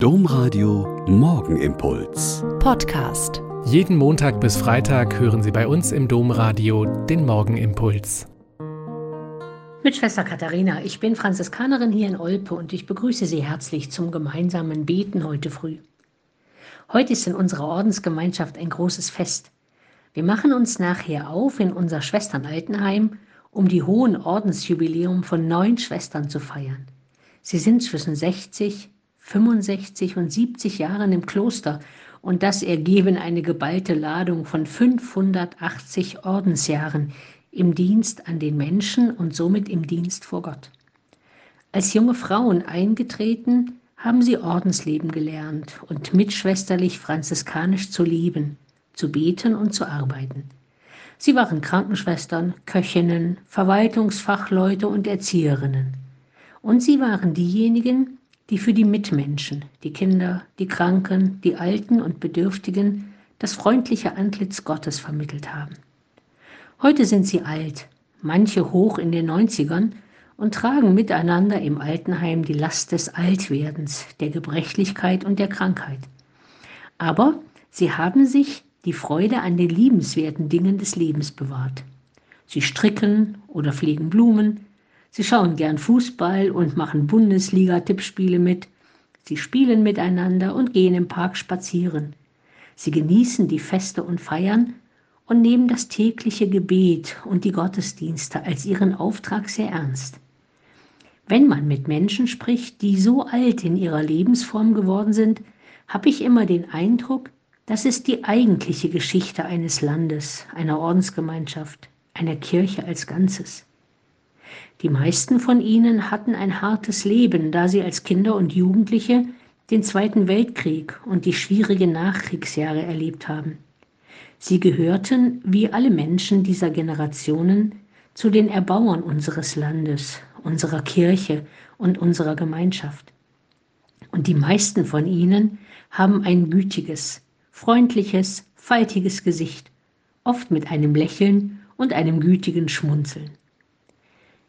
Domradio Morgenimpuls. Podcast. Jeden Montag bis Freitag hören Sie bei uns im Domradio den Morgenimpuls. Mit Schwester Katharina, ich bin Franziskanerin hier in Olpe und ich begrüße Sie herzlich zum gemeinsamen Beten heute früh. Heute ist in unserer Ordensgemeinschaft ein großes Fest. Wir machen uns nachher auf in unser Schwesternaltenheim, um die hohen Ordensjubiläum von neun Schwestern zu feiern. Sie sind zwischen 60 65 und 70 Jahren im Kloster und das ergeben eine geballte Ladung von 580 Ordensjahren im Dienst an den Menschen und somit im Dienst vor Gott. Als junge Frauen eingetreten, haben sie Ordensleben gelernt und mitschwesterlich franziskanisch zu leben, zu beten und zu arbeiten. Sie waren Krankenschwestern, Köchinnen, Verwaltungsfachleute und Erzieherinnen. Und sie waren diejenigen, die für die Mitmenschen, die Kinder, die Kranken, die Alten und Bedürftigen das freundliche Antlitz Gottes vermittelt haben. Heute sind sie alt, manche hoch in den 90ern und tragen miteinander im Altenheim die Last des Altwerdens, der Gebrechlichkeit und der Krankheit. Aber sie haben sich die Freude an den liebenswerten Dingen des Lebens bewahrt. Sie stricken oder pflegen Blumen, Sie schauen gern Fußball und machen Bundesliga-Tippspiele mit. Sie spielen miteinander und gehen im Park spazieren. Sie genießen die Feste und Feiern und nehmen das tägliche Gebet und die Gottesdienste als ihren Auftrag sehr ernst. Wenn man mit Menschen spricht, die so alt in ihrer Lebensform geworden sind, habe ich immer den Eindruck, das ist die eigentliche Geschichte eines Landes, einer Ordensgemeinschaft, einer Kirche als Ganzes. Die meisten von ihnen hatten ein hartes Leben, da sie als Kinder und Jugendliche den Zweiten Weltkrieg und die schwierigen Nachkriegsjahre erlebt haben. Sie gehörten, wie alle Menschen dieser Generationen, zu den Erbauern unseres Landes, unserer Kirche und unserer Gemeinschaft. Und die meisten von ihnen haben ein gütiges, freundliches, faltiges Gesicht, oft mit einem Lächeln und einem gütigen Schmunzeln.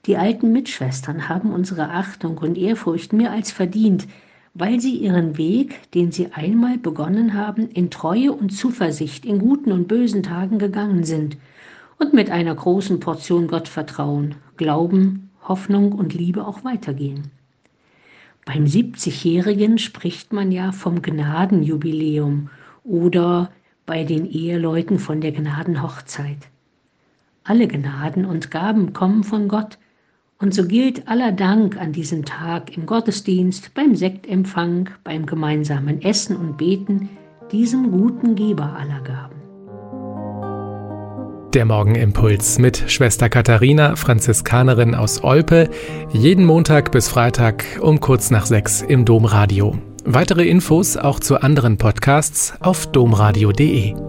Die alten Mitschwestern haben unsere Achtung und Ehrfurcht mehr als verdient, weil sie ihren Weg, den sie einmal begonnen haben, in Treue und Zuversicht in guten und bösen Tagen gegangen sind und mit einer großen Portion Gottvertrauen, Glauben, Hoffnung und Liebe auch weitergehen. Beim 70-Jährigen spricht man ja vom Gnadenjubiläum oder bei den Eheleuten von der Gnadenhochzeit. Alle Gnaden und Gaben kommen von Gott, und so gilt aller Dank an diesem Tag im Gottesdienst, beim Sektempfang, beim gemeinsamen Essen und Beten, diesem guten Geber aller Gaben. Der Morgenimpuls mit Schwester Katharina, Franziskanerin aus Olpe, jeden Montag bis Freitag um kurz nach sechs im Domradio. Weitere Infos auch zu anderen Podcasts auf domradio.de.